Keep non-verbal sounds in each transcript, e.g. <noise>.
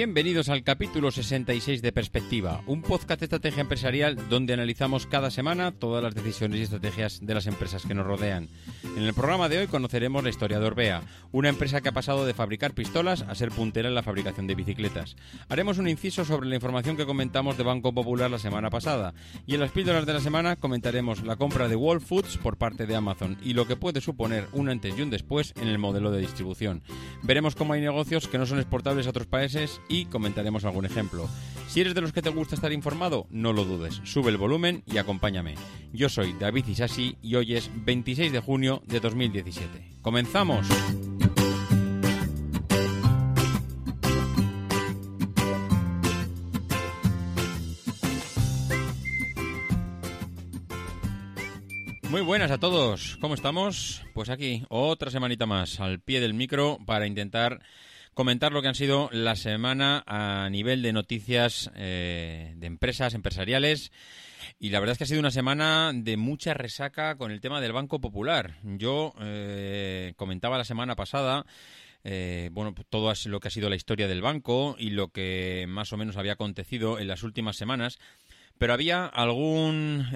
Bienvenidos al capítulo 66 de Perspectiva, un podcast de estrategia empresarial donde analizamos cada semana todas las decisiones y estrategias de las empresas que nos rodean. En el programa de hoy conoceremos la historia de Orbea, una empresa que ha pasado de fabricar pistolas a ser puntera en la fabricación de bicicletas. Haremos un inciso sobre la información que comentamos de Banco Popular la semana pasada y en las píldoras de la semana comentaremos la compra de Wall Foods por parte de Amazon y lo que puede suponer un antes y un después en el modelo de distribución. Veremos cómo hay negocios que no son exportables a otros países y comentaremos algún ejemplo. Si eres de los que te gusta estar informado, no lo dudes, sube el volumen y acompáñame. Yo soy David Isasi y hoy es 26 de junio de 2017. ¡Comenzamos! Muy buenas a todos, ¿cómo estamos? Pues aquí, otra semanita más, al pie del micro para intentar comentar lo que han sido la semana a nivel de noticias eh, de empresas, empresariales. Y la verdad es que ha sido una semana de mucha resaca con el tema del Banco Popular. Yo eh, comentaba la semana pasada eh, bueno, todo lo que ha sido la historia del banco y lo que más o menos había acontecido en las últimas semanas. Pero había algún,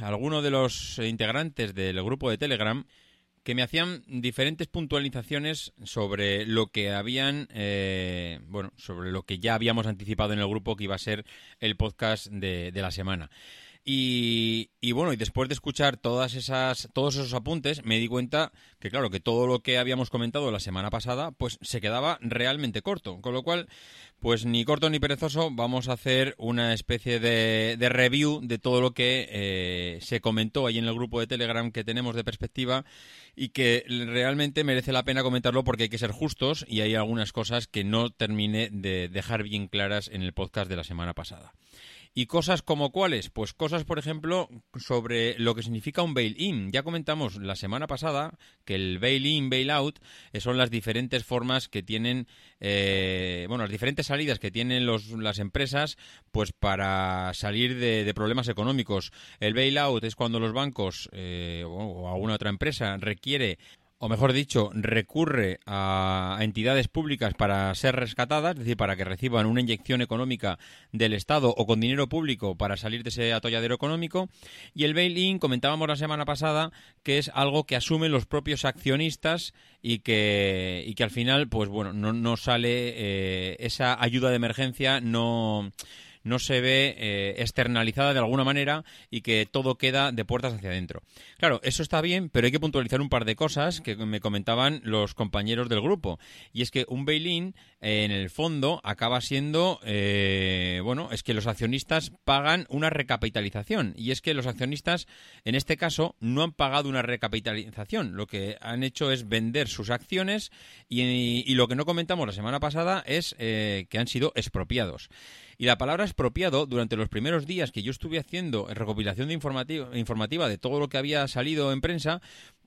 alguno de los integrantes del grupo de Telegram que me hacían diferentes puntualizaciones sobre lo que habían, eh, bueno, sobre lo que ya habíamos anticipado en el grupo que iba a ser el podcast de, de la semana. Y, bueno, y después de escuchar todas esas, todos esos apuntes, me di cuenta que, claro, que todo lo que habíamos comentado la semana pasada, pues se quedaba realmente corto. Con lo cual, pues ni corto ni perezoso, vamos a hacer una especie de, review de todo lo que eh, se comentó ahí en el grupo de Telegram que tenemos de perspectiva y que realmente merece la pena comentarlo porque hay que ser justos y hay algunas cosas que no termine de dejar bien claras en el podcast de la semana pasada. ¿Y cosas como cuáles? Pues cosas, por ejemplo, sobre lo que significa un bail-in. Ya comentamos la semana pasada que el bail-in, bail-out eh, son las diferentes formas que tienen, eh, bueno, las diferentes salidas que tienen los, las empresas pues para salir de, problemas económicos. El bail-out es cuando los bancos eh, o alguna otra empresa requiere o mejor dicho, recurre a entidades públicas para ser rescatadas, es decir, para que reciban una inyección económica del Estado o con dinero público para salir de ese atolladero económico. Y el bail-in, comentábamos la semana pasada, que es algo que asumen los propios accionistas y que, y que al final, pues bueno, no, no sale eh, esa ayuda de emergencia, no no se ve eh, externalizada de alguna manera y que todo queda de puertas hacia adentro. Claro, eso está bien, pero hay que puntualizar un par de cosas que me comentaban los compañeros del grupo. Y es que un bail-in, eh, en el fondo, acaba siendo, eh, bueno, es que los accionistas pagan una recapitalización. Y es que los accionistas, en este caso, no han pagado una recapitalización. Lo que han hecho es vender sus acciones y, y lo que no comentamos la semana pasada es que han sido expropiados. Y la palabra expropiado, durante los primeros días que yo estuve haciendo recopilación de informativa, de todo lo que había salido en prensa,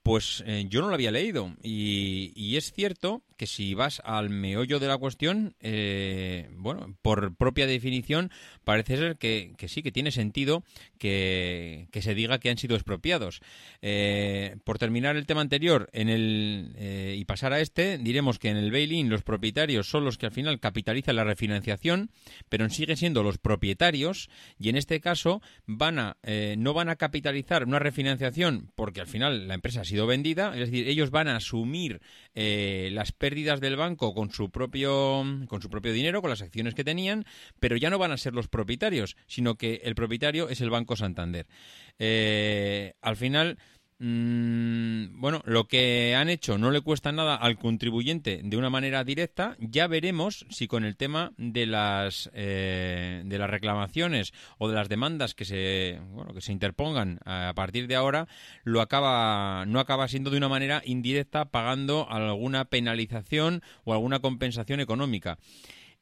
Pues eh, yo no lo había leído y, es cierto que si vas al meollo de la cuestión, eh, bueno, por propia definición, parece ser que, sí, que tiene sentido que, se diga que han sido expropiados. Eh, por terminar el tema anterior en el, y pasar a este, diremos que en el bail-in los propietarios son los que al final capitalizan la refinanciación, pero siguen siendo los propietarios y en este caso van a, no van a capitalizar una refinanciación porque al final la empresa ha sido vendida, es decir, ellos van a asumir eh, las pérdidas del banco con su propio con su propio dinero, con las acciones que tenían, pero ya no van a ser los propietarios, sino que el propietario es el Banco Santander. Eh, al final Mm, bueno, lo que han hecho no le cuesta nada al contribuyente de una manera directa. Ya veremos si con el tema de las eh, de las reclamaciones o de las demandas que se bueno, que se interpongan a partir de ahora lo acaba no acaba siendo de una manera indirecta pagando alguna penalización o alguna compensación económica.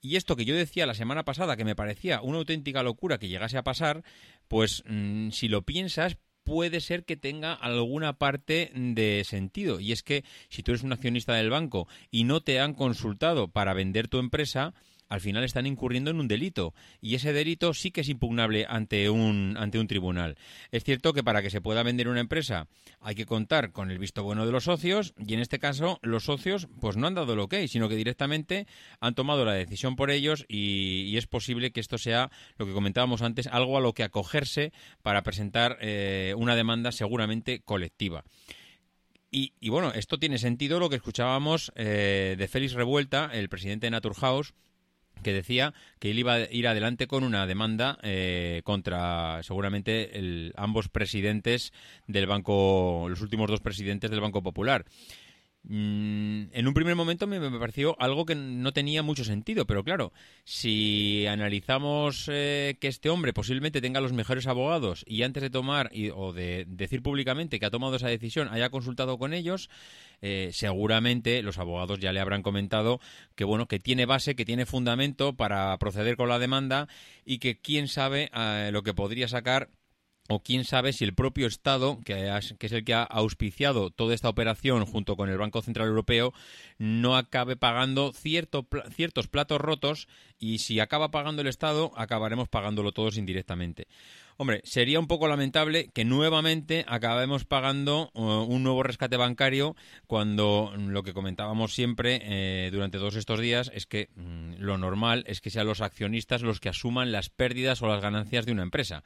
Y esto que yo decía la semana pasada, que me parecía una auténtica locura que llegase a pasar, pues mm, si lo piensas, puede ser que tenga alguna parte de sentido. Y es que si tú eres un accionista del banco y no te han consultado para vender tu empresa, al final están incurriendo en un delito y ese delito sí que es impugnable ante un ante un tribunal. Es cierto que para que se pueda vender una empresa hay que contar con el visto bueno de los socios y en este caso los socios pues no han dado que hay, sino que directamente han tomado la decisión por ellos y, es posible que esto sea lo que comentábamos antes, algo a lo que acogerse para presentar eh, una demanda seguramente colectiva. Y, bueno, esto tiene sentido lo que escuchábamos eh, de Félix Revuelta, el presidente de Naturhaus, que decía que él iba a ir adelante con una demanda eh, contra seguramente ambos presidentes del banco, los últimos dos presidentes del Banco Popular. Mm, en un primer momento me, pareció algo que no tenía mucho sentido, pero claro, si analizamos eh, que este hombre posiblemente tenga los mejores abogados y antes de tomar o de decir públicamente que ha tomado esa decisión haya consultado con ellos, eh, seguramente los abogados ya le habrán comentado que bueno que tiene base, que tiene fundamento para proceder con la demanda y que quién sabe eh, lo que podría sacar o quién sabe si el propio Estado, que, es el que ha auspiciado toda esta operación junto con el Banco Central Europeo, no acabe pagando ciertos platos rotos y si acaba pagando el Estado, acabaremos pagándolo todos indirectamente. Hombre, sería un poco lamentable que nuevamente acabemos pagando uh, un nuevo rescate bancario cuando lo que comentábamos siempre eh, durante todos estos días es que mm, lo normal es que sean los accionistas los que asuman las pérdidas o las ganancias de una empresa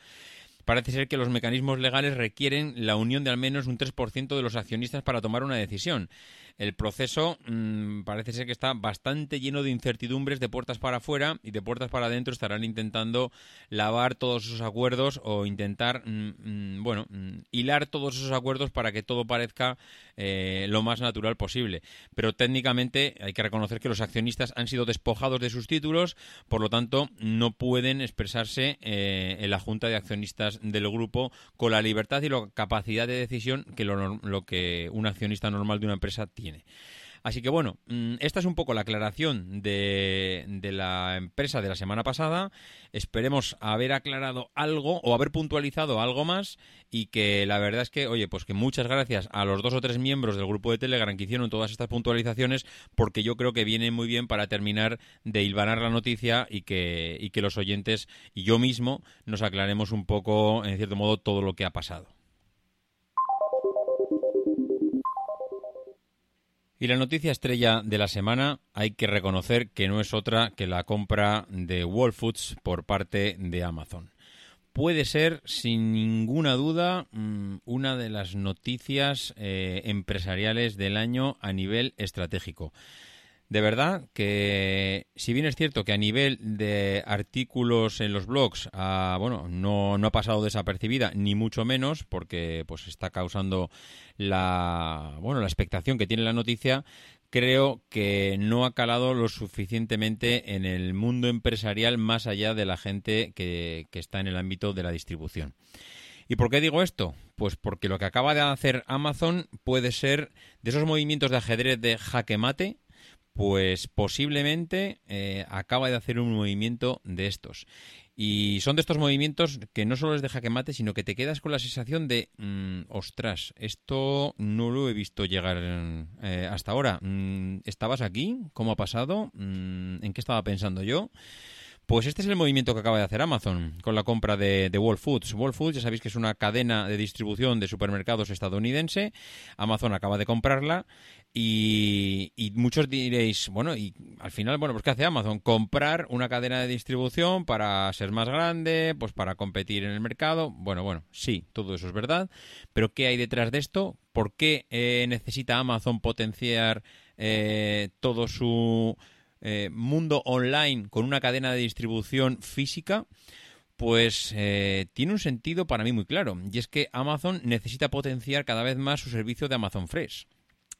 parece ser que los mecanismos legales requieren la unión de al menos un 3% de los accionistas para tomar una decisión el proceso mm, parece ser que está bastante lleno de incertidumbres de puertas para afuera y de puertas para adentro estarán intentando lavar todos esos acuerdos o intentar, mm, mm, bueno, hilar todos esos acuerdos para que todo parezca eh, lo más natural posible. Pero técnicamente hay que reconocer que los accionistas han sido despojados de sus títulos, por lo tanto no pueden expresarse eh, en la Junta de Accionistas del grupo con la libertad y la capacidad de decisión que lo que un accionista normal de una empresa tiene. Así que bueno, mm, esta es un poco la aclaración de, de, la empresa de la semana pasada. Esperemos haber aclarado algo o haber puntualizado algo más y que la verdad es que, oye, pues que muchas gracias a los dos o tres miembros del grupo de Telegram que hicieron todas estas puntualizaciones porque yo creo que viene muy bien para terminar de hilvanar la noticia y que, y que los oyentes y yo mismo nos aclaremos un poco, en cierto modo, todo lo que ha pasado. Y la noticia estrella de la semana hay que reconocer que no es otra que la compra de Whole Foods por parte de Amazon. Puede ser, sin ninguna duda, mm, una de las noticias eh, empresariales del año a nivel estratégico de verdad que si bien es cierto que a nivel de artículos en los blogs ah, bueno no, no, ha pasado desapercibida ni mucho menos porque pues está causando la bueno la expectación que tiene la noticia creo que no ha calado lo suficientemente en el mundo empresarial más allá de la gente que, que está en el ámbito de la distribución. ¿Y por qué digo esto? Pues porque lo que acaba de hacer Amazon puede ser de esos movimientos de ajedrez de jaque mate pues posiblemente eh, acaba de hacer un movimiento de estos. Y son de estos movimientos que no solo les deja que mate, sino que te quedas con la sensación de, mm, ostras, esto no lo he visto llegar eh, hasta ahora. Mm, ¿Estabas aquí? ¿Cómo ha pasado? Mm, ¿En qué estaba pensando yo? Pues este es el movimiento que acaba de hacer Amazon con la compra de, de Whole Foods. Whole Foods, ya sabéis que es una cadena de distribución de supermercados estadounidense. Amazon acaba de comprarla y, muchos diréis, bueno, y al final, bueno, pues ¿qué hace Amazon? Comprar una cadena de distribución para ser más grande, pues para competir en el mercado. Bueno, bueno, sí, todo eso es verdad. Pero ¿qué hay detrás de esto? ¿Por qué eh, necesita Amazon potenciar eh, todo su eh, mundo online con una cadena de distribución física, pues eh, tiene un sentido para mí muy claro. Y es que Amazon necesita potenciar cada vez más su servicio de Amazon Fresh.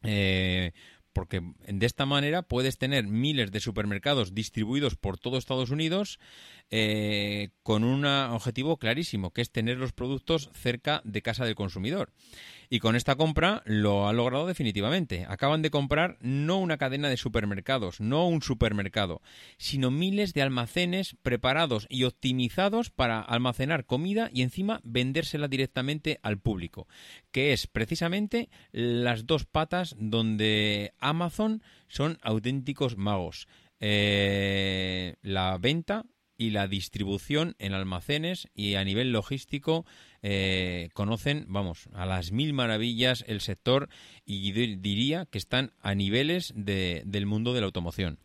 Eh, porque de esta manera puedes tener miles de supermercados distribuidos por todo Estados Unidos con un objetivo clarísimo, que es tener los productos cerca de casa del consumidor. Y con esta compra lo ha logrado definitivamente. Acaban de comprar no una cadena de supermercados, no un supermercado, sino miles de almacenes preparados y optimizados para almacenar comida y encima vendérsela directamente al público, que es precisamente las dos patas donde Amazon son auténticos magos. Eh, la venta y la distribución en almacenes y a nivel logístico eh, conocen, vamos, a las mil maravillas el sector y diría que están a niveles del mundo de la automoción.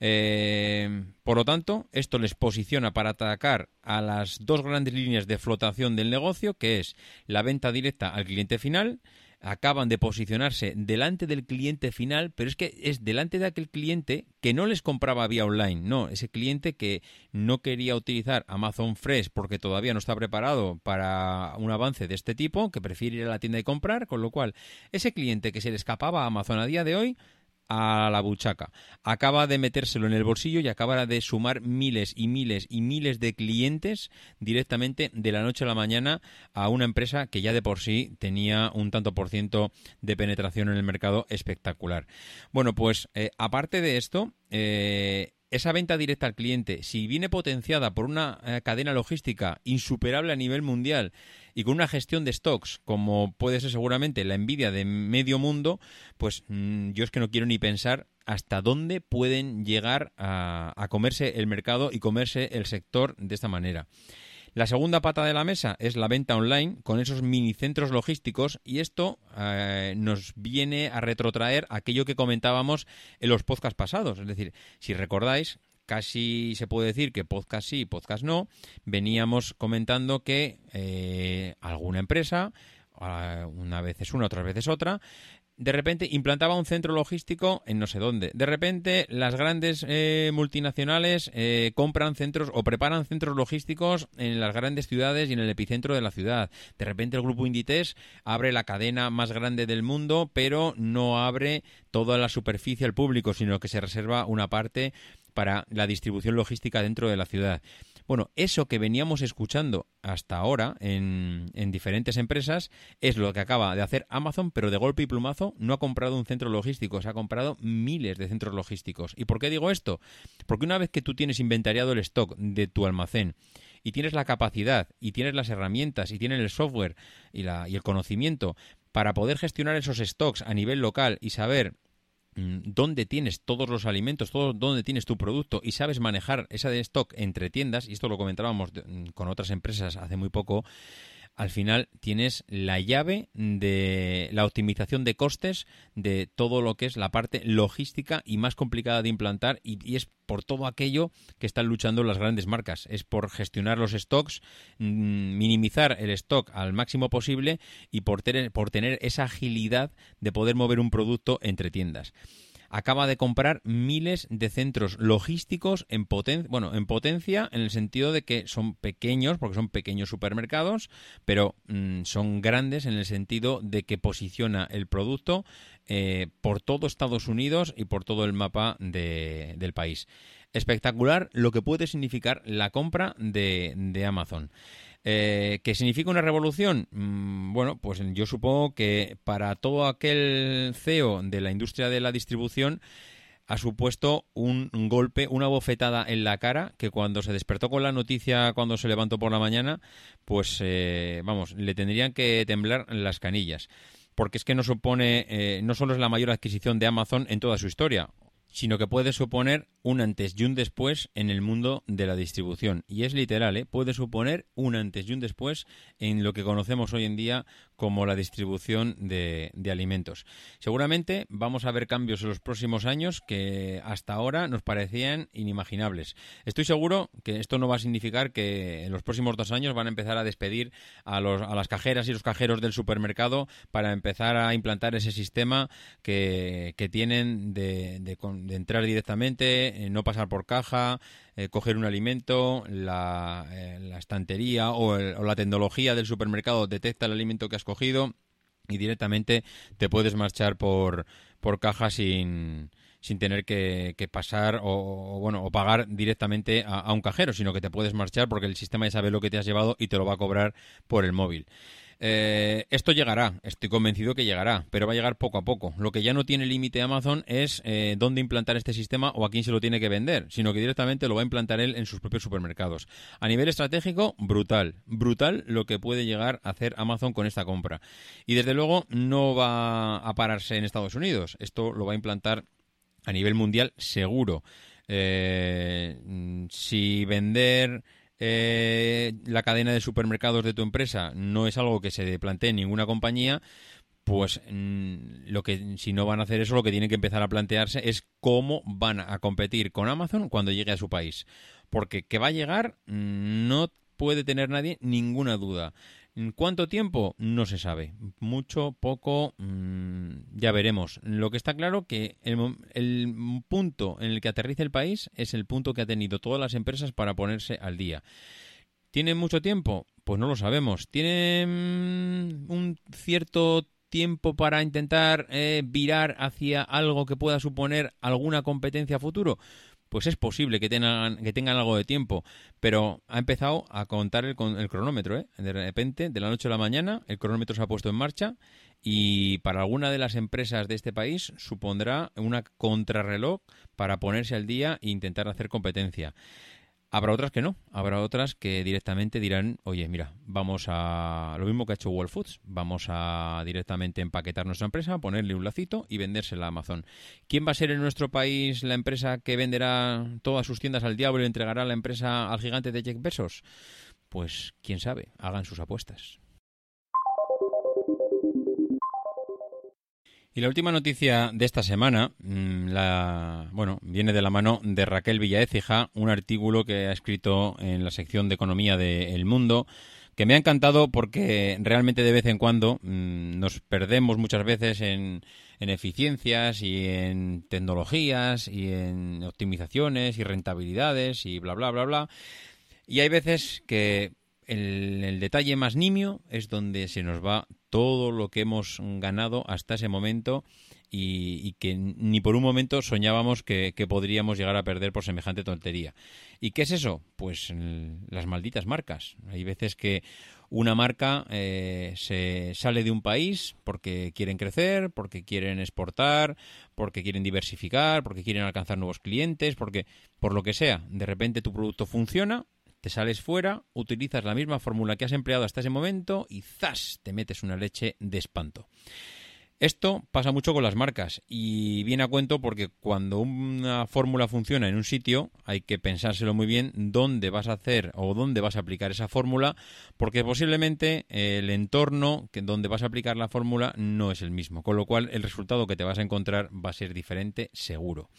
Eh, por lo tanto, esto les posiciona para atacar a las dos grandes líneas de flotación del negocio, que es la venta directa al cliente final acaban de posicionarse delante del cliente final, pero es que es delante de aquel cliente que no les compraba vía online, no, ese cliente que no quería utilizar Amazon Fresh porque todavía no está preparado para un avance de este tipo, que prefiere ir a la tienda y comprar, con lo cual ese cliente que se le escapaba a Amazon a día de hoy a la buchaca. Acaba de metérselo en el bolsillo y acaba de sumar miles y miles y miles de clientes directamente de la noche a la mañana a una empresa que ya de por sí tenía un tanto por ciento de penetración en el mercado espectacular. Bueno, pues eh, aparte de esto, eh, esa venta directa al cliente, si viene potenciada por una eh, cadena logística insuperable a nivel mundial y con una gestión de stocks como puede ser seguramente la envidia de medio mundo, pues mm, yo es que no quiero ni pensar hasta dónde pueden llegar a, comerse el mercado y comerse el sector de esta manera. La segunda pata de la mesa es la venta online con esos mini centros logísticos y esto eh, nos viene a retrotraer aquello que comentábamos en los podcasts pasados. Es decir, si recordáis, casi se puede decir que podcast sí, podcast no, veníamos comentando que eh, alguna empresa, ah, una vez es una, otras veces otra, de repente implantaba un centro logístico en no sé dónde. De repente las grandes eh, multinacionales eh, compran centros o preparan centros logísticos en las grandes ciudades y en el epicentro de la ciudad. De repente el grupo Inditex abre la cadena más grande del mundo, pero no abre toda la superficie al público, sino que se reserva una parte para la distribución logística dentro de la ciudad. Bueno, eso que veníamos escuchando hasta ahora en, diferentes empresas es lo que acaba de hacer Amazon, pero de golpe y plumazo no ha comprado un centro logístico, se ha comprado miles de centros logísticos. ¿Y por qué digo esto? Porque una vez que tú tienes inventariado el stock de tu almacén y tienes la capacidad y tienes las herramientas y tienes el software y, y el conocimiento para poder gestionar esos stocks a nivel local y saber dónde tienes todos los alimentos, todo, dónde tienes tu producto y sabes manejar esa de stock entre tiendas, y esto lo comentábamos mm, con otras empresas hace muy poco, al final tienes la llave de la optimización de costes de todo lo que es la parte logística y más complicada de implantar y, es por todo aquello que están luchando las grandes marcas. Es por gestionar los stocks, mm, minimizar el stock al máximo posible y por tener, por tener esa agilidad de poder mover un producto entre tiendas acaba de comprar miles de centros logísticos en potencia, bueno, en potencia en el sentido de que son pequeños, porque son pequeños supermercados, pero mm, son grandes en el sentido de que posiciona el producto eh, por todo Estados Unidos y por todo el mapa del país. Espectacular lo que puede significar la compra de, de Amazon. Eh, ¿Qué significa una revolución? Mm, bueno, pues yo supongo que para todo aquel CEO de la industria de la distribución, ha supuesto un golpe, una bofetada en la cara que cuando se despertó con la noticia, cuando se levantó por la mañana, pues eh, vamos, le tendrían que temblar las canillas. Porque es que no supone, eh, no solo es la mayor adquisición de Amazon en toda su historia, sino que puede suponer un antes y un después en el mundo de la distribución. Y es literal, ¿eh? puede suponer un antes y un después en lo que conocemos hoy en día como la distribución de, alimentos. Seguramente vamos a ver cambios en los próximos años que hasta ahora nos parecían inimaginables. Estoy seguro que esto no va a significar que en los próximos dos años van a empezar a despedir a, los, a las cajeras y los cajeros del supermercado para empezar a implantar ese sistema que, tienen de, de de entrar directamente, eh, no pasar por caja, eh, coger un alimento, la, eh, estantería o, la tecnología del supermercado detecta el alimento que has cogido y directamente te puedes marchar por, por caja sin, sin tener que, pasar o, bueno o pagar directamente a, un cajero, sino que te puedes marchar porque el sistema ya sabe lo que te has llevado y te lo va a cobrar por el móvil. Eh, esto llegará, estoy convencido que llegará, pero va a llegar poco a poco. Lo que ya no tiene límite Amazon es eh, dónde implantar este sistema o a quién se lo tiene que vender, sino que directamente lo va a implantar él en sus propios supermercados. A nivel estratégico, brutal, brutal lo que puede llegar a hacer Amazon con esta compra. Y desde luego no va a pararse en Estados Unidos, esto lo va a implantar a nivel mundial seguro. Eh, si vender eh, la cadena de supermercados de tu empresa no es algo que se plantee en ninguna compañía, pues mm, lo que si no van a hacer eso, lo que tienen que empezar a plantearse es cómo van a competir con Amazon cuando llegue a su país. Porque que va a llegar mm, no puede tener nadie ninguna duda. ¿En cuánto tiempo? No se sabe. Mucho, poco, mm, ya veremos. Lo que está claro que el, punto en el que aterriza el país es el punto que ha tenido todas las empresas para ponerse al día. ¿Tiene mucho tiempo? Pues no lo sabemos. ¿Tiene mm, un cierto tiempo para intentar eh, virar hacia algo que pueda suponer alguna competencia futuro? Pues es posible que tengan, que tengan algo de tiempo, pero ha empezado a contar el, el cronómetro. ¿eh? De repente, de la noche a la mañana, el cronómetro se ha puesto en marcha y para alguna de las empresas de este país supondrá una contrarreloj para ponerse al día e intentar hacer competencia. Habrá otras que no, habrá otras que directamente dirán, oye, mira, vamos a lo mismo que ha hecho World Foods, vamos a directamente empaquetar nuestra empresa, ponerle un lacito y vendérsela a Amazon. ¿Quién va a ser en nuestro país la empresa que venderá todas sus tiendas al diablo y entregará la empresa al gigante de Jack Besos? Pues quién sabe, hagan sus apuestas. Y la última noticia de esta semana, mm, la, bueno, viene de la mano de Raquel Villaécija, un artículo que ha escrito en la sección de economía de El Mundo, que me ha encantado porque realmente de vez en cuando mm, nos perdemos muchas veces en, en eficiencias y en tecnologías y en optimizaciones y rentabilidades y bla, bla, bla, bla. Y hay veces que el, detalle más nimio es donde se nos va todo lo que hemos ganado hasta ese momento y, que ni por un momento soñábamos que, podríamos llegar a perder por semejante tontería. ¿Y qué es eso? Pues las malditas marcas. Hay veces que una marca eh, se sale de un país porque quieren crecer, porque quieren exportar, porque quieren diversificar, porque quieren alcanzar nuevos clientes, porque por lo que sea, de repente tu producto funciona te sales fuera, utilizas la misma fórmula que has empleado hasta ese momento y ¡zas! te metes una leche de espanto. Esto pasa mucho con las marcas y viene a cuento porque cuando una fórmula funciona en un sitio hay que pensárselo muy bien dónde vas a hacer o dónde vas a aplicar esa fórmula porque posiblemente el entorno donde vas a aplicar la fórmula no es el mismo, con lo cual el resultado que te vas a encontrar va a ser diferente seguro.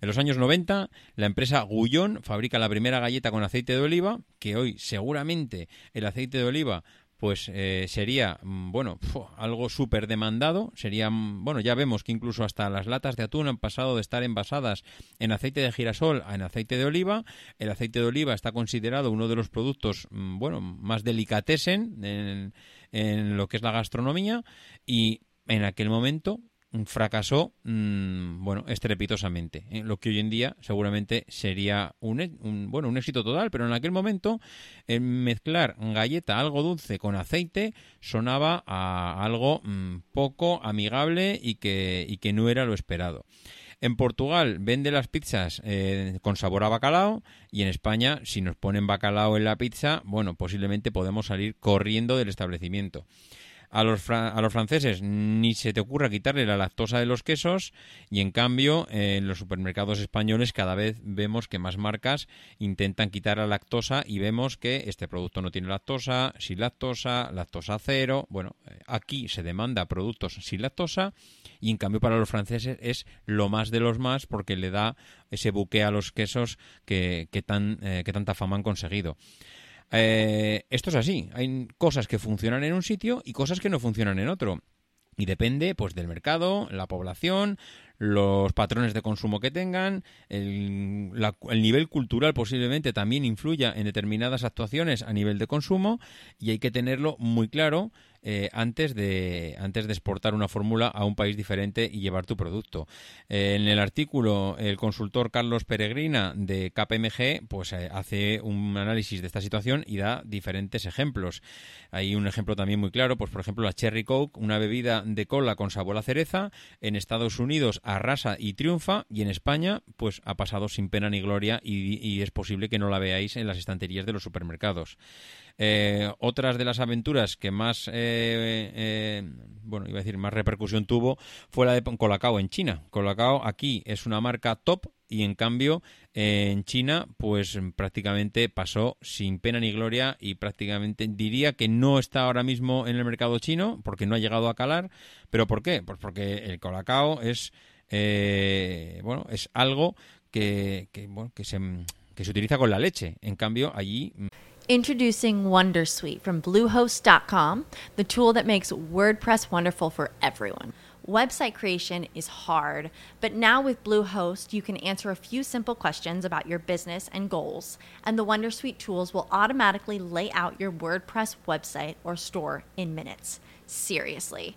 En los años 90, la empresa Gullón fabrica la primera galleta con aceite de oliva, que hoy seguramente el aceite de oliva pues eh, sería, mm, bueno, algo súper demandado. Sería, mm, bueno, ya vemos que incluso hasta las latas de atún han pasado de estar envasadas en aceite de girasol a en aceite de oliva. El aceite de oliva está considerado uno de los productos, mm, bueno, más delicatesen en, en lo que es la gastronomía y en aquel momento fracasó, mm, bueno, estrepitosamente. ¿eh? Lo que hoy en día seguramente sería un, un, bueno, un éxito total, pero en aquel momento mezclar galleta algo dulce con aceite sonaba a algo mm, poco amigable y que, y que no era lo esperado. En Portugal vende las pizzas eh, con sabor a bacalao y en España, si nos ponen bacalao en la pizza, bueno, posiblemente podemos salir corriendo del establecimiento. A los, a los franceses ni se te ocurra quitarle la lactosa de los quesos y en cambio en los supermercados españoles cada vez vemos que más marcas intentan quitar la lactosa y vemos que este producto no tiene lactosa, sin lactosa, lactosa cero. Bueno, eh, aquí se demanda productos sin lactosa y en cambio para los franceses es lo más de los más porque le da ese buque a los quesos que, tan, eh, que tanta fama han conseguido. Eh, esto es así. Hay cosas que funcionan en un sitio y cosas que no funcionan en otro. Y depende pues del mercado, la población, los patrones de consumo que tengan, el, el, nivel cultural posiblemente también influya en determinadas actuaciones a nivel de consumo y hay que tenerlo muy claro eh, antes, de, antes de exportar una fórmula a un país diferente y llevar tu producto. Eh, en el artículo, el consultor Carlos Peregrina de KPMG pues, eh, hace un análisis de esta situación y da diferentes ejemplos. Hay un ejemplo también muy claro, pues por ejemplo la Cherry Coke, una bebida de cola con sabor a cereza, en Estados Unidos arrasa y triunfa y en España pues ha pasado sin pena ni gloria y, es posible que no la veáis en las estanterías de los supermercados. Eh, otras de las aventuras que más, eh, eh, bueno, iba a decir, más repercusión tuvo fue la de Colacao en China. Colacao aquí es una marca top y en cambio en China pues prácticamente pasó sin pena ni gloria y prácticamente diría que no está ahora mismo en el mercado chino porque no ha llegado a calar. ¿Pero por qué? Pues porque el Colacao es, Eh, bueno, es algo que, que, bueno, que se que se utiliza con la leche. En cambio, allí mm, Introducing Wondersuite from Bluehost.com, the tool that makes WordPress wonderful for everyone. Website creation is hard, but now with Bluehost, you can answer a few simple questions about your business and goals, and the Wondersuite tools will automatically lay out your WordPress website or store in minutes. Seriously.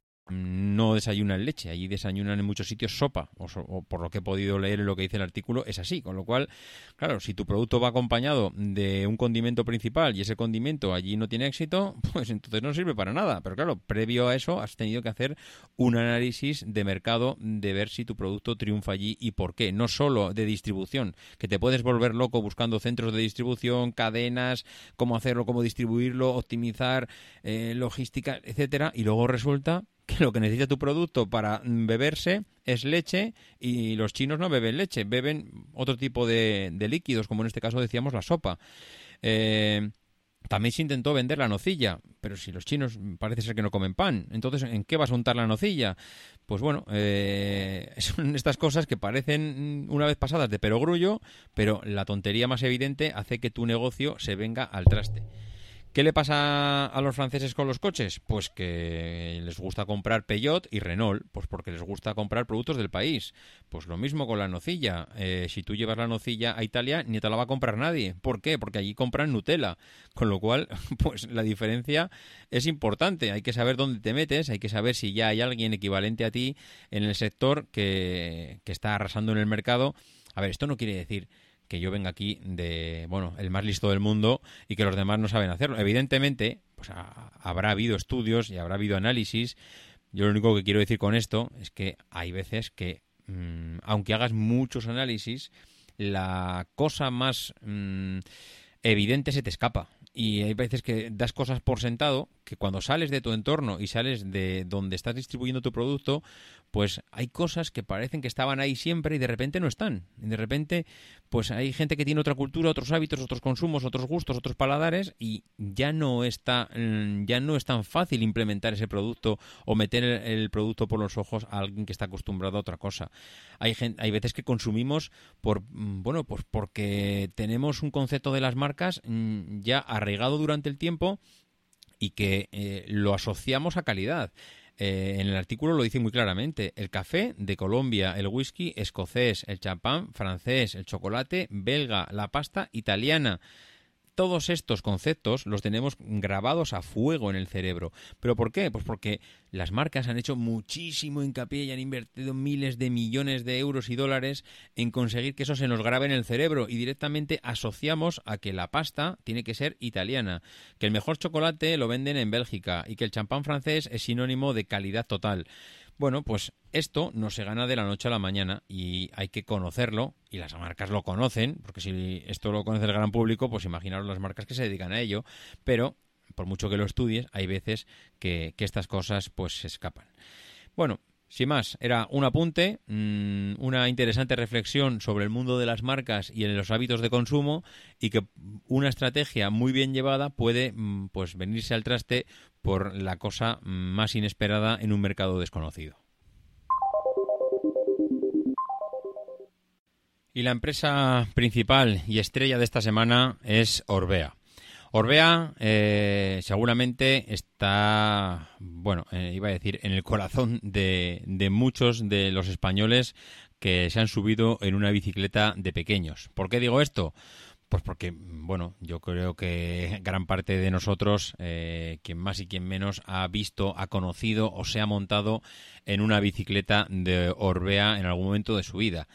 No desayunan leche, allí desayunan en muchos sitios sopa, o, por lo que he podido leer en lo que dice el artículo, es así. Con lo cual, claro, si tu producto va acompañado de un condimento principal y ese condimento allí no tiene éxito, <laughs> pues entonces no sirve para nada. Pero claro, previo a eso has tenido que hacer un análisis de mercado de ver si tu producto triunfa allí y por qué. No solo de distribución, que te puedes volver loco buscando centros de distribución, cadenas, cómo hacerlo, cómo distribuirlo, optimizar, eh, logística, etcétera, y luego resulta lo que necesita tu producto para beberse es leche y los chinos no beben leche, beben otro tipo de, líquidos, como en este caso decíamos la sopa. Eh, también se intentó vender la nocilla, pero si los chinos parece ser que no comen pan, entonces ¿en qué vas a untar la nocilla? Pues bueno, eh, <laughs> son estas cosas que parecen una vez pasadas de perogrullo, pero la tontería más evidente hace que tu negocio se venga al traste. ¿Qué le pasa a los franceses con los coches? Pues que les gusta comprar Peugeot y Renault, pues porque les gusta comprar productos del país. Pues lo mismo con la nocilla. Eh, si tú llevas la nocilla a Italia, ni te la va a comprar nadie. ¿Por qué? Porque allí compran Nutella. Con lo cual, <laughs> pues la diferencia es importante. Hay que saber dónde te metes, hay que saber si ya hay alguien equivalente a ti en el sector que, que está arrasando en el mercado. A ver, esto no quiere decir que yo venga aquí de, bueno, el más listo del mundo y que los demás no saben hacerlo. Evidentemente, pues habrá habido estudios y habrá habido análisis. Yo lo único que quiero decir con esto es que hay veces que, mm, aunque hagas muchos análisis, la cosa más mm, evidente se te escapa. Y hay veces que das cosas por sentado que cuando sales de tu entorno y sales de donde estás distribuyendo tu producto, pues hay cosas que parecen que estaban ahí siempre y de repente no están. Y de repente, pues hay gente que tiene otra cultura, otros hábitos, otros consumos, otros gustos, otros paladares y ya no está, mm, ya no es tan fácil implementar ese producto o meter el, producto por los ojos a alguien que está acostumbrado a otra cosa. Hay hay veces que consumimos por, mm, bueno, pues porque tenemos un concepto de las marcas mm, ya arraigado durante el tiempo y que eh, lo asociamos a calidad. Eh, en el artículo lo dice muy claramente. El café de Colombia, el whisky escocés, el champán francés, el chocolate belga, la pasta italiana todos estos conceptos los tenemos grabados a fuego en el cerebro. ¿Pero por qué? Pues porque las marcas han hecho muchísimo hincapié y han invertido miles de millones de euros y dólares en conseguir que eso se nos grabe en el cerebro y directamente asociamos a que la pasta tiene que ser italiana, que el mejor chocolate lo venden en Bélgica y que el champán francés es sinónimo de calidad total. Bueno, pues esto no se gana de la noche a la mañana y hay que conocerlo y las marcas lo conocen, porque si esto lo conoce el gran público, pues imaginaros las marcas que se dedican a ello, pero por mucho que lo estudies, hay veces que, estas cosas pues se escapan. Bueno, sin más, era un apunte, mm, una interesante reflexión sobre el mundo de las marcas y en los hábitos de consumo y que una estrategia muy bien llevada puede mm, pues venirse al traste por la cosa más inesperada en un mercado desconocido. Y la empresa principal y estrella de esta semana es Orbea. Orbea eh, seguramente está, bueno, eh, iba a decir, en el corazón de, de, muchos de los españoles que se han subido en una bicicleta de pequeños. ¿Por qué digo esto? Pues porque, bueno, yo creo que <laughs> gran parte de nosotros, eh, quien más y quien menos, ha visto, ha conocido o se ha montado en una bicicleta de Orbea en algún momento de su vida.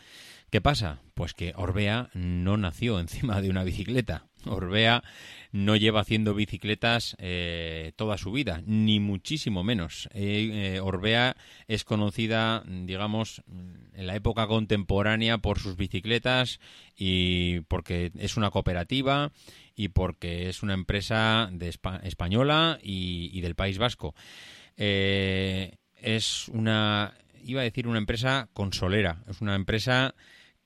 ¿Qué pasa? Pues que Orbea no nació <laughs> encima de una bicicleta. Orbea no lleva haciendo bicicletas eh, toda su vida, ni muchísimo menos. Eh, eh, Orbea es conocida, digamos, en la época contemporánea por sus bicicletas y porque es una cooperativa y porque es una empresa de española y, y, del País Vasco. es una, iba a decir, una empresa consolera, es una empresa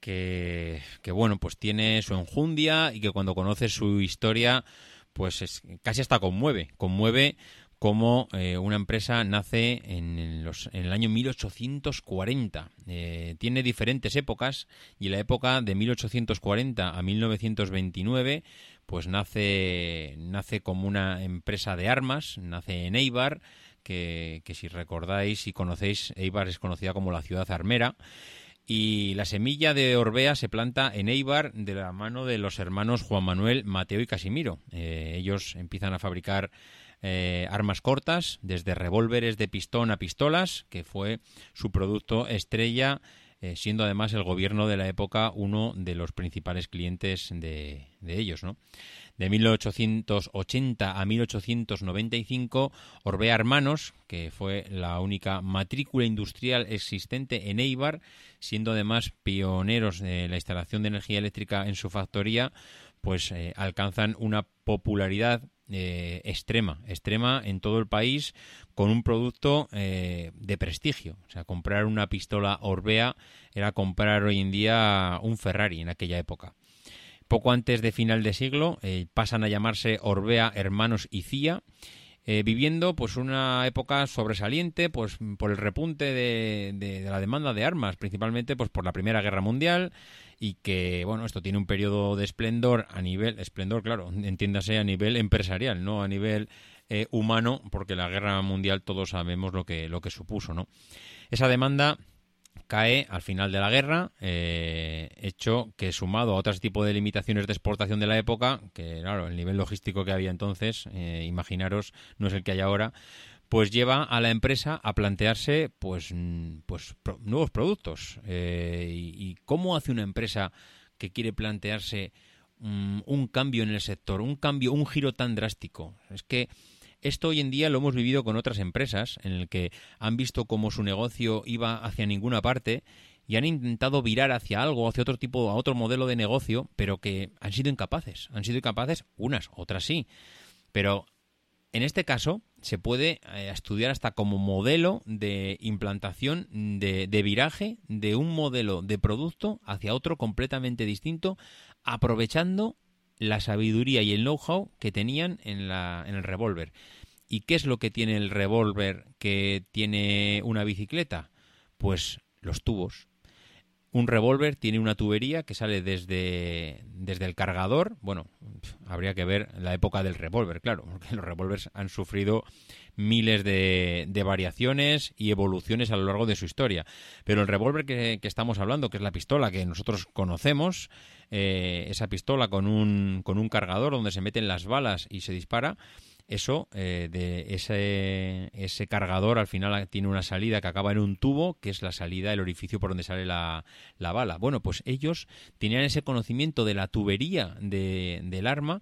que, bueno, pues tiene su enjundia y que cuando conoces su historia, pues es, casi hasta conmueve. Conmueve como eh, una empresa nace en, los, en, el año 1840. Eh, tiene diferentes épocas y la época de 1840 a 1929 pues nace, nace como una empresa de armas, nace en Eibar, que si recordáis y conocéis, Eibar es conocida como la ciudad armera. Y la semilla de Orbea se planta en Eibar de la mano de los hermanos Juan Manuel, Mateo y Casimiro. Eh, ellos empiezan a fabricar eh, armas cortas, desde revólveres de pistón a pistolas, que fue su producto estrella, eh, siendo además el gobierno de la época uno de los principales clientes de, de ellos. ¿no? De 1880 a 1895, Orbea Hermanos, que fue la única matrícula industrial existente en Eibar, siendo además pioneros de la instalación de energía eléctrica en su factoría, pues eh, alcanzan una popularidad eh, extrema, extrema en todo el país, con un producto eh, de prestigio. O sea, comprar una pistola Orbea era comprar hoy en día un Ferrari en aquella época. Poco antes de final de siglo eh, pasan a llamarse Orbea Hermanos y Cía, eh, viviendo pues una época sobresaliente pues por el repunte de, la demanda de armas, principalmente pues por la Primera Guerra Mundial y que, bueno, esto tiene un periodo de esplendor a nivel, esplendor, claro, entiéndase a nivel empresarial, no a nivel eh, humano, porque la guerra mundial todos sabemos lo que, lo que supuso, ¿no? Esa demanda cae al final de la guerra, eh, hecho que sumado a otros tipos de limitaciones de exportación de la época, que claro, el nivel logístico que había entonces, eh, imaginaros, no es el que hay ahora, pues lleva a la empresa a plantearse pues, pues nuevos productos. Eh, y, cómo hace una empresa que quiere plantearse mm, un cambio en el sector, un cambio, un giro tan drástico? Es que esto hoy en día lo hemos vivido con otras empresas, en el que han visto cómo su negocio iba hacia ninguna parte y han intentado virar hacia algo, hacia otro tipo, a otro modelo de negocio, pero que han sido incapaces. Han sido incapaces unas, otras sí. Pero en este caso se puede eh, estudiar hasta como modelo de implantación de, de, viraje de un modelo de producto hacia otro completamente distinto, aprovechando la sabiduría y el know-how que tenían en, la, en el revólver. ¿Y qué es lo que tiene el revólver que tiene una bicicleta? Pues los tubos. Un revólver tiene una tubería que sale desde, desde el cargador. Bueno, habría que ver la época del revólver, claro, porque los revólveres han sufrido miles de, de, variaciones y evoluciones a lo largo de su historia. Pero el revólver que, estamos hablando, que es la pistola que nosotros conocemos, eh, esa pistola con un, con un cargador donde se meten las balas y se dispara, eso eh, de ese, ese cargador al final tiene una salida que acaba en un tubo que es la salida el orificio por donde sale la, la bala bueno pues ellos tenían ese conocimiento de la tubería de, del arma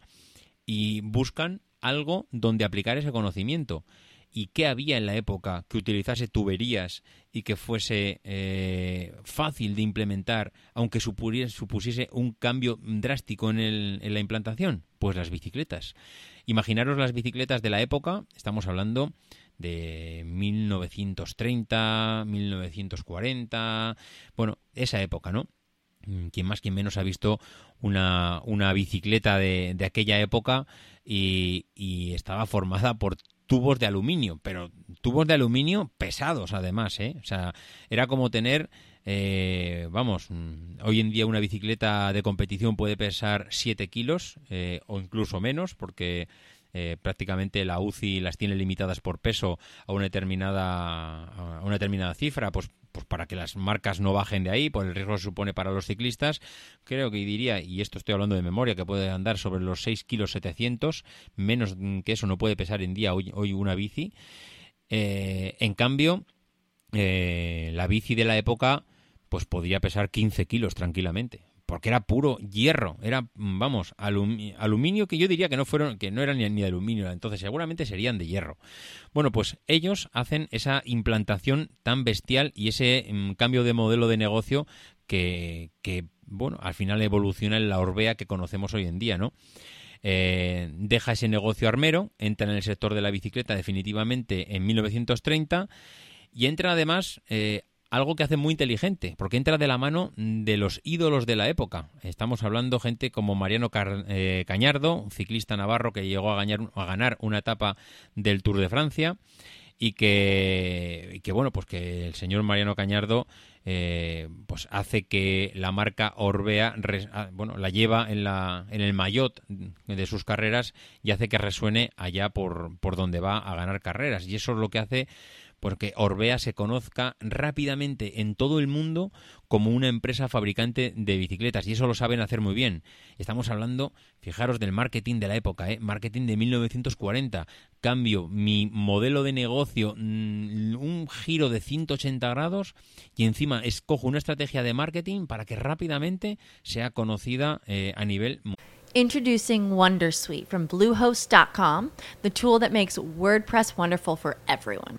y buscan algo donde aplicar ese conocimiento y qué había en la época que utilizase tuberías y que fuese eh, fácil de implementar, aunque supusiese un cambio drástico en, el, en la implantación? Pues las bicicletas. Imaginaros las bicicletas de la época, estamos hablando de 1930, 1940, bueno, esa época, ¿no? Mm, quien más, quien menos ha visto una, una bicicleta de, de aquella época y, y, estaba formada por tubos de aluminio, pero tubos de aluminio pesados además, ¿eh? O sea, era como tener, eh, vamos, mm, hoy en día una bicicleta de competición puede pesar 7 kilos eh, o incluso menos, porque eh, prácticamente la UCI las tiene limitadas por peso a una determinada a una determinada cifra, pues pues para que las marcas no bajen de ahí, por el riesgo que supone para los ciclistas, creo que diría, y esto estoy hablando de memoria, que puede andar sobre los 6 kilos 700, menos que eso no puede pesar en día hoy, hoy una bici. Eh, en cambio, eh, la bici de la época pues podía pesar 15 kilos tranquilamente porque era puro hierro, era, vamos, aluminio que yo diría que no fueron, que no eran ni, de aluminio, entonces seguramente serían de hierro. Bueno, pues ellos hacen esa implantación tan bestial y ese mm, cambio de modelo de negocio que, que, bueno, al final evoluciona en la Orbea que conocemos hoy en día, ¿no? Eh, deja ese negocio armero, entra en el sector de la bicicleta definitivamente en 1930 y entra además eh, algo que hace muy inteligente, porque entra de la mano de los ídolos de la época. Estamos hablando gente como Mariano eh, Cañardo, un ciclista navarro que llegó a ganar, a ganar una etapa del Tour de Francia y que, que bueno, pues que el señor Mariano Cañardo eh, pues hace que la marca Orbea, ah, bueno, la lleva en, la, en el maillot de sus carreras y hace que resuene allá por, por donde va a ganar carreras. Y eso es lo que hace porque Orbea se conozca rápidamente en todo el mundo como una empresa fabricante de bicicletas y eso lo saben hacer muy bien. Estamos hablando, fijaros, del marketing de la época, ¿eh? marketing de 1940. Cambio mi modelo de negocio, mm, un giro de 180 grados y encima escojo una estrategia de marketing para que rápidamente sea conocida eh, a nivel Introducing Wondersuite from Bluehost.com, the tool that makes WordPress wonderful for everyone.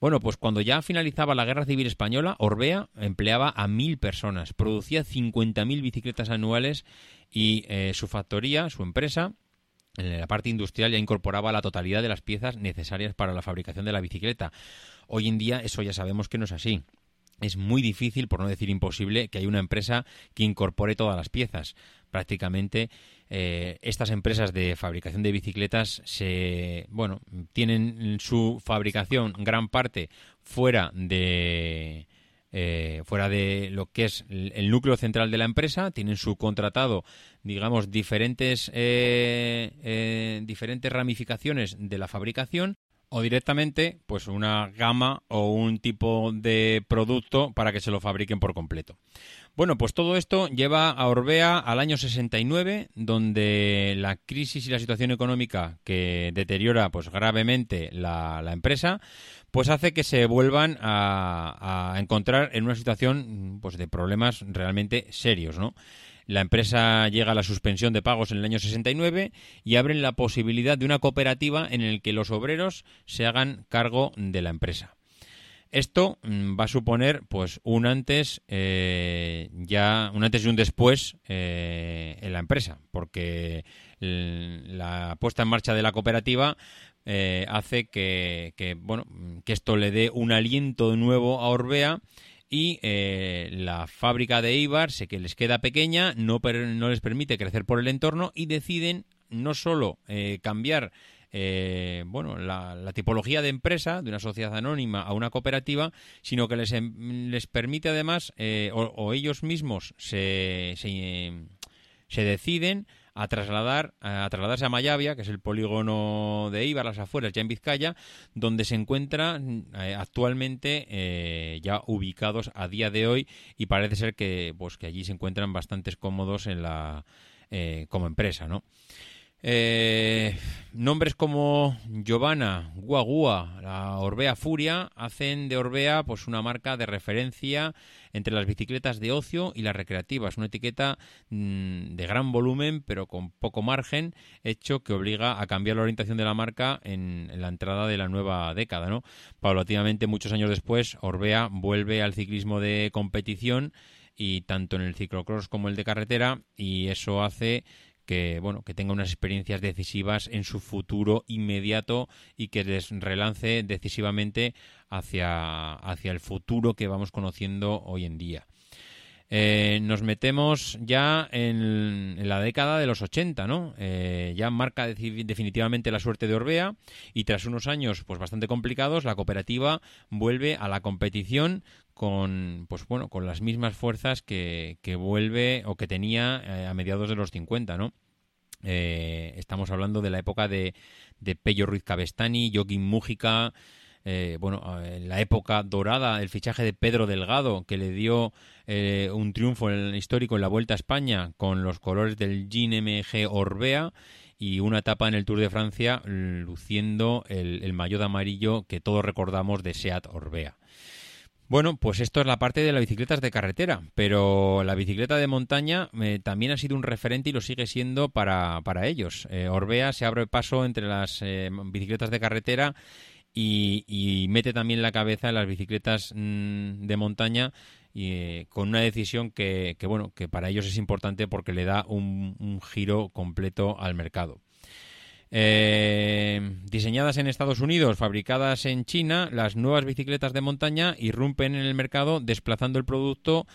Bueno, pues cuando ya finalizaba la Guerra Civil Española, Orbea empleaba a mil personas, producía 50.000 bicicletas anuales y eh, su factoría, su empresa, en la parte industrial ya incorporaba la totalidad de las piezas necesarias para la fabricación de la bicicleta. Hoy en día eso ya sabemos que no es así es muy difícil, por no decir imposible, que haya una empresa que incorpore todas las piezas. Prácticamente eh, estas empresas de fabricación de bicicletas se, bueno, tienen su fabricación gran parte fuera de eh, fuera de lo que es el núcleo central de la empresa, tienen su contratado, digamos, diferentes, eh, diferentes ramificaciones de la fabricación o directamente pues una gama o un tipo de producto para que se lo fabriquen por completo. Bueno, pues todo esto lleva a Orbea al año 69, donde la crisis y la situación económica que deteriora pues gravemente la, empresa, pues hace que se vuelvan a, encontrar en una situación pues de problemas realmente serios, ¿no? La empresa llega a la suspensión de pagos en el año 69 y abren la posibilidad de una cooperativa en el que los obreros se hagan cargo de la empresa. Esto mm, va a suponer, pues, un antes, eh, ya un antes y un después eh, en la empresa, porque la puesta en marcha de la cooperativa eh, hace que, que, bueno, que esto le dé un aliento nuevo a Orbea y eh, la fábrica de Ibar sé que les queda pequeña, no, no les permite crecer por el entorno y deciden no solo eh, cambiar eh, bueno, la, tipología de empresa de una sociedad anónima a una cooperativa, sino que les, em, les permite además, o, ellos mismos se, se, se deciden a trasladar a trasladarse a Mayavia, que es el polígono de Ibar, las afueras, ya en Vizcaya, donde se encuentran eh, actualmente eh, ya ubicados a día de hoy y parece ser que pues que allí se encuentran bastante cómodos en la eh, como empresa, ¿no? Eh, nombres como Giovanna, Guagua, la Orbea Furia hacen de Orbea pues una marca de referencia entre las bicicletas de ocio y las recreativas, una etiqueta mm, de gran volumen pero con poco margen, hecho que obliga a cambiar la orientación de la marca en, la entrada de la nueva década, ¿no? Paulatinamente muchos años después Orbea vuelve al ciclismo de competición y tanto en el ciclocross como el de carretera y eso hace que bueno que tenga unas experiencias decisivas en su futuro inmediato y que les relance decisivamente hacia, hacia el futuro que vamos conociendo hoy en día. Eh, nos metemos ya en, la década de los 80, ¿no? Eh, ya marca definitivamente la suerte de Orbea y tras unos años pues bastante complicados, la cooperativa vuelve a la competición con pues bueno con las mismas fuerzas que, que vuelve o que tenía eh, a mediados de los 50 no eh, estamos hablando de la época de, de Pello Ruiz Cabestani Joaquín Mújica eh, bueno, la época dorada, el fichaje de Pedro Delgado, que le dio un triunfo histórico en la Vuelta a España con los colores del GNMG Orbea y una etapa en el Tour de Francia luciendo el, el maillot amarillo que todos recordamos de Seat Orbea. Bueno, pues esto es la parte de las bicicletas de carretera, pero la bicicleta de montaña eh, también ha sido un referente y lo sigue siendo para, para ellos. Eh, Orbea se abre paso entre las eh, bicicletas de carretera y, mete también la cabeza en las bicicletas mm, de montaña y con una decisión que, que, bueno que para ellos es importante porque le da un giro completo al mercado. Eh, diseñadas en Estados Unidos, fabricadas en China, las nuevas bicicletas de montaña irrumpen en el mercado desplazando el producto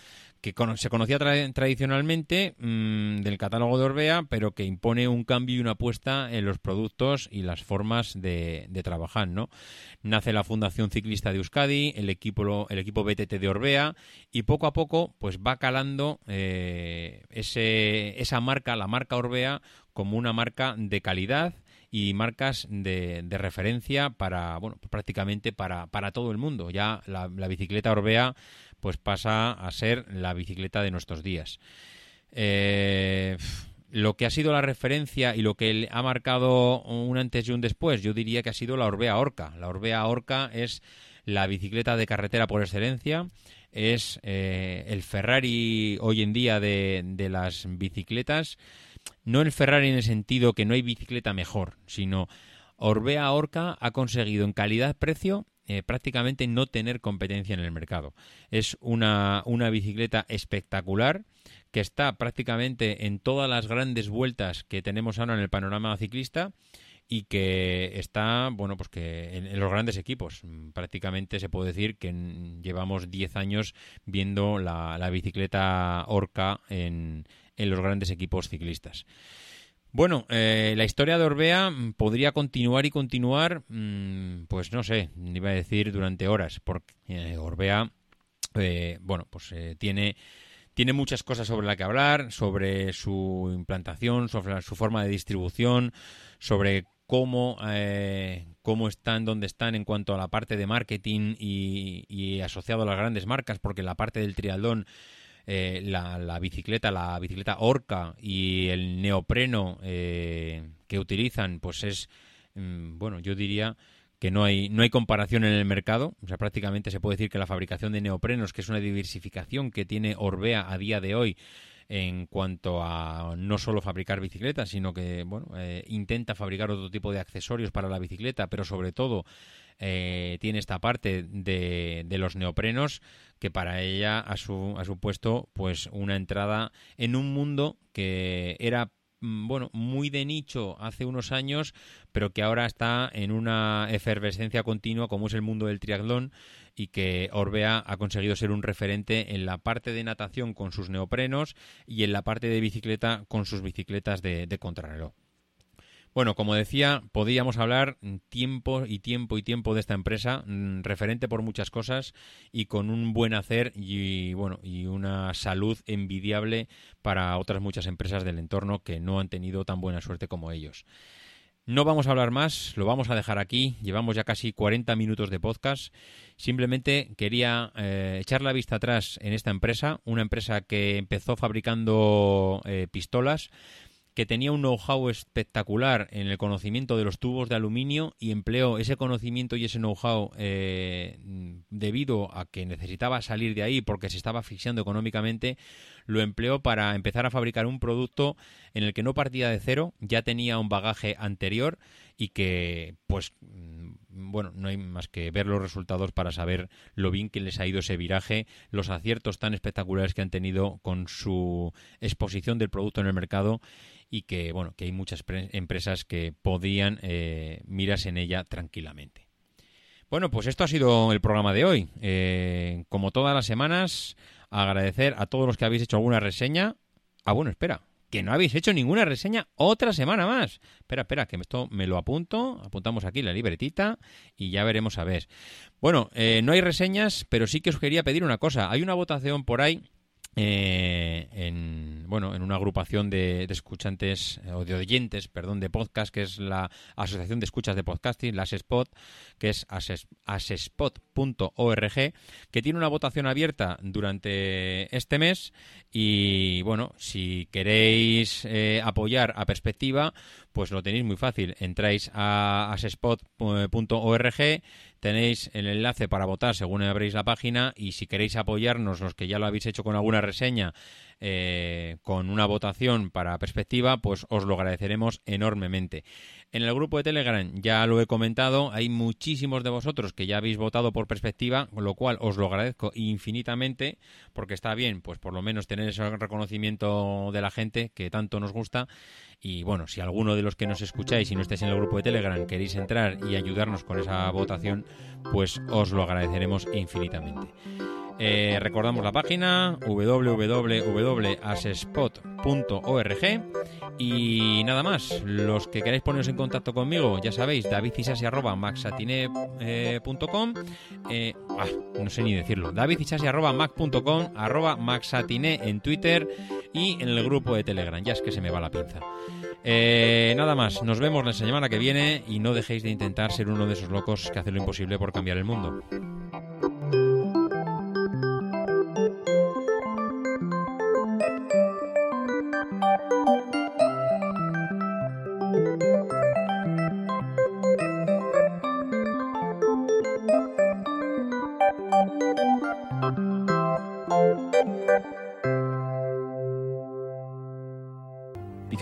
que se conocía tradicionalmente mm, del catálogo de Orbea, pero que impone un cambio y una apuesta en los productos y las formas de, trabajar. ¿no? Nace la Fundación Ciclista de Euskadi, el equipo, el equipo BTT de Orbea, y poco a poco pues va calando eh, ese, esa marca, la marca Orbea, como una marca de calidad y marcas de, de referencia para, bueno, prácticamente para, para todo el mundo. Ya la, bicicleta Orbea pues pasa a ser la bicicleta de nuestros días. Eh, lo que ha sido la referencia y lo que ha marcado un antes y un después, yo diría que ha sido la Orbea Orca. La Orbea Orca es la bicicleta de carretera por excelencia, es eh, el Ferrari hoy en día de, de las bicicletas. No el Ferrari en el sentido que no hay bicicleta mejor, sino Orbea Orca ha conseguido en calidad-precio eh, prácticamente no tener competencia en el mercado. Es una, una bicicleta espectacular que está prácticamente en todas las grandes vueltas que tenemos ahora en el panorama ciclista y que está, bueno, pues que en, los grandes equipos. Prácticamente se puede decir que llevamos 10 años viendo la, la bicicleta Orca en, en los grandes equipos ciclistas. Bueno, eh, la historia de Orbea podría continuar y continuar, mm, pues no sé, iba a decir durante horas, porque eh, Orbea, eh, bueno, pues tiene tiene muchas cosas sobre las que hablar, sobre su implantación, sobre su forma de distribución, sobre cómo, cómo están, dónde están en cuanto a la parte de marketing y, y asociado a las grandes marcas, porque la parte del triatlón eh, la, bicicleta, la bicicleta Orca y el neopreno eh, que utilizan, pues es, mm, bueno, yo diría que no hay, no hay comparación en el mercado. O sea, prácticamente se puede decir que la fabricación de neoprenos, que es una diversificación que tiene Orbea a día de hoy, en cuanto a no solo fabricar bicicletas, sino que bueno, eh, intenta fabricar otro tipo de accesorios para la bicicleta, pero sobre todo eh, tiene esta parte de, de, los neoprenos que para ella ha, su, ha supuesto pues una entrada en un mundo que era mm, bueno, muy de nicho hace unos años, pero que ahora está en una efervescencia continua como es el mundo del triatlón y que Orbea ha conseguido ser un referente en la parte de natación con sus neoprenos y en la parte de bicicleta con sus bicicletas de, de contrarreloj. Bueno, como decía, podríamos hablar tiempo y tiempo y tiempo de esta empresa, mm, referente por muchas cosas y con un buen hacer y bueno, y una salud envidiable para otras muchas empresas del entorno que no han tenido tan buena suerte como ellos. No vamos a hablar más, lo vamos a dejar aquí. Llevamos ya casi 40 minutos de podcast. Simplemente quería eh, echar la vista atrás en esta empresa, una empresa que empezó fabricando eh, pistolas, que tenía un know-how espectacular en el conocimiento de los tubos de aluminio y empleó ese conocimiento y ese know-how eh, debido a que necesitaba salir de ahí porque se estaba asfixiando económicamente, lo empleó para empezar a fabricar un producto en el que no partía de cero, ya tenía un bagaje anterior y que, pues, mm, bueno, no hay más que ver los resultados para saber lo bien que les ha ido ese viraje, los aciertos tan espectaculares que han tenido con su exposición del producto en el mercado y que, bueno, que hay muchas empresas que podían eh, mirarse en ella tranquilamente. Bueno, pues esto ha sido el programa de hoy. Eh, como todas las semanas, agradecer a todos los que habéis hecho alguna reseña. Ah, bueno, espera, que no habéis hecho ninguna reseña otra semana más. Espera, espera, que esto me lo apunto. Apuntamos aquí la libretita y ya veremos a ver. Bueno, eh, no hay reseñas, pero sí que os quería pedir una cosa. Hay una votación por ahí eh, en bueno en una agrupación de, escuchantes eh, o de oyentes perdón de podcast que es la asociación de escuchas de podcasting la ASESPOT que es asespot.org que tiene una votación abierta durante este mes. Y bueno si queréis eh, apoyar a perspectiva pues lo tenéis muy fácil. Entráis a asespot.org Tenéis el enlace para votar según abréis la página y si queréis apoyarnos, los que ya lo habéis hecho con alguna reseña, eh, con una votación para perspectiva, pues os lo agradeceremos enormemente. En el grupo de Telegram ya lo he comentado, hay muchísimos de vosotros que ya habéis votado por perspectiva, lo cual os lo agradezco infinitamente, porque está bien, pues por lo menos tener ese reconocimiento de la gente que tanto nos gusta. Y bueno, si alguno de los que nos escucháis y no estáis en el grupo de Telegram queréis entrar y ayudarnos con esa votación, pues os lo agradeceremos infinitamente. Eh, recordamos la página www.asespot.org y nada más. Los que queráis poneros en contacto conmigo, ya sabéis, davidcisasi.maxatine.com eh, ah, no sé ni decirlo. davidcisasi.mac.com arroba maxatine en Twitter y en el grupo de Telegram. Ya es que se me va la pinza. Eh, nada más. Nos vemos la semana que viene y no dejéis de intentar ser uno de esos locos que hacen lo imposible por cambiar el mundo.